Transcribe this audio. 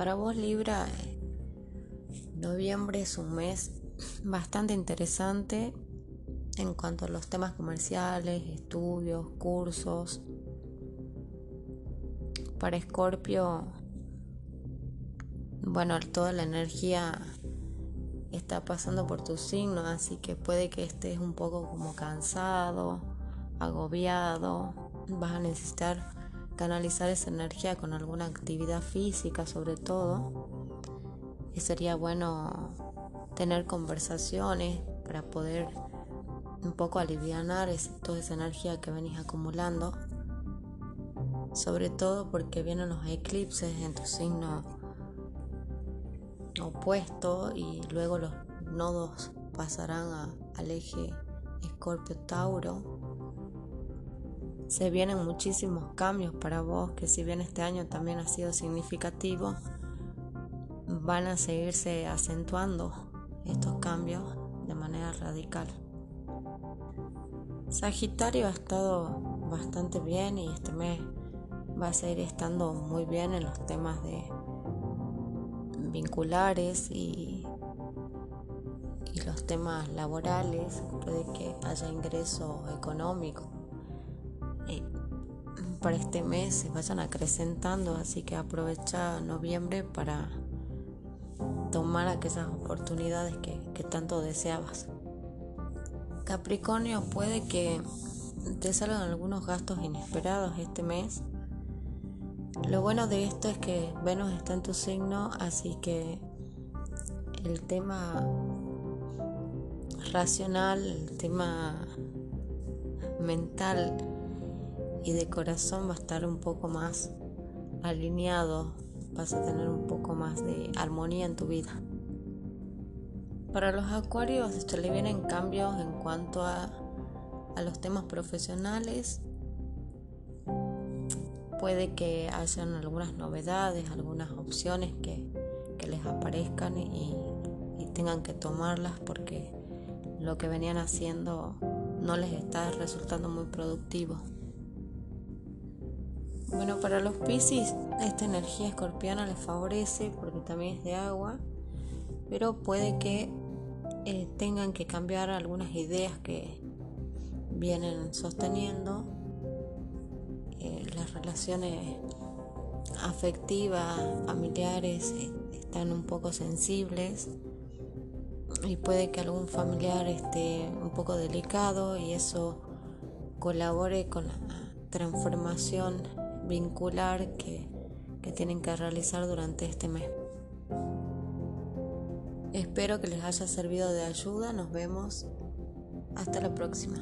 Para vos Libra, noviembre es un mes bastante interesante en cuanto a los temas comerciales, estudios, cursos. Para Escorpio, bueno, toda la energía está pasando por tu signo, así que puede que estés un poco como cansado, agobiado, vas a necesitar canalizar esa energía con alguna actividad física sobre todo. Y sería bueno tener conversaciones para poder un poco aliviar toda esa energía que venís acumulando. Sobre todo porque vienen los eclipses en tu signo opuesto y luego los nodos pasarán al eje Escorpio-Tauro. Se vienen muchísimos cambios para vos que si bien este año también ha sido significativo, van a seguirse acentuando estos cambios de manera radical. Sagitario ha estado bastante bien y este mes va a seguir estando muy bien en los temas de vinculares y, los temas laborales. Puede que haya ingreso económico. Para este mes se vayan acrecentando, así que aprovecha noviembre para tomar aquellas oportunidades que tanto deseabas. Capricornio puede que te salgan algunos gastos inesperados este mes. Lo bueno de esto es que Venus está en tu signo, así que el tema racional, el tema mental y de corazón va a estar un poco más alineado, vas a tener un poco más de armonía en tu vida. Para los acuarios se le vienen cambios en cuanto a, los temas profesionales. Puede que hayan algunas novedades, algunas opciones que, les aparezcan y, y tengan que tomarlas porque lo que venían haciendo no les está resultando muy productivo. Bueno, para los Pisces esta energía escorpiana les favorece porque también es de agua, pero puede que eh, tengan que cambiar algunas ideas que vienen sosteniendo. Eh, las relaciones afectivas, familiares, eh, están un poco sensibles y puede que algún familiar esté un poco delicado y eso colabore con la transformación vincular que, que tienen que realizar durante este mes. Espero que les haya servido de ayuda. Nos vemos. Hasta la próxima.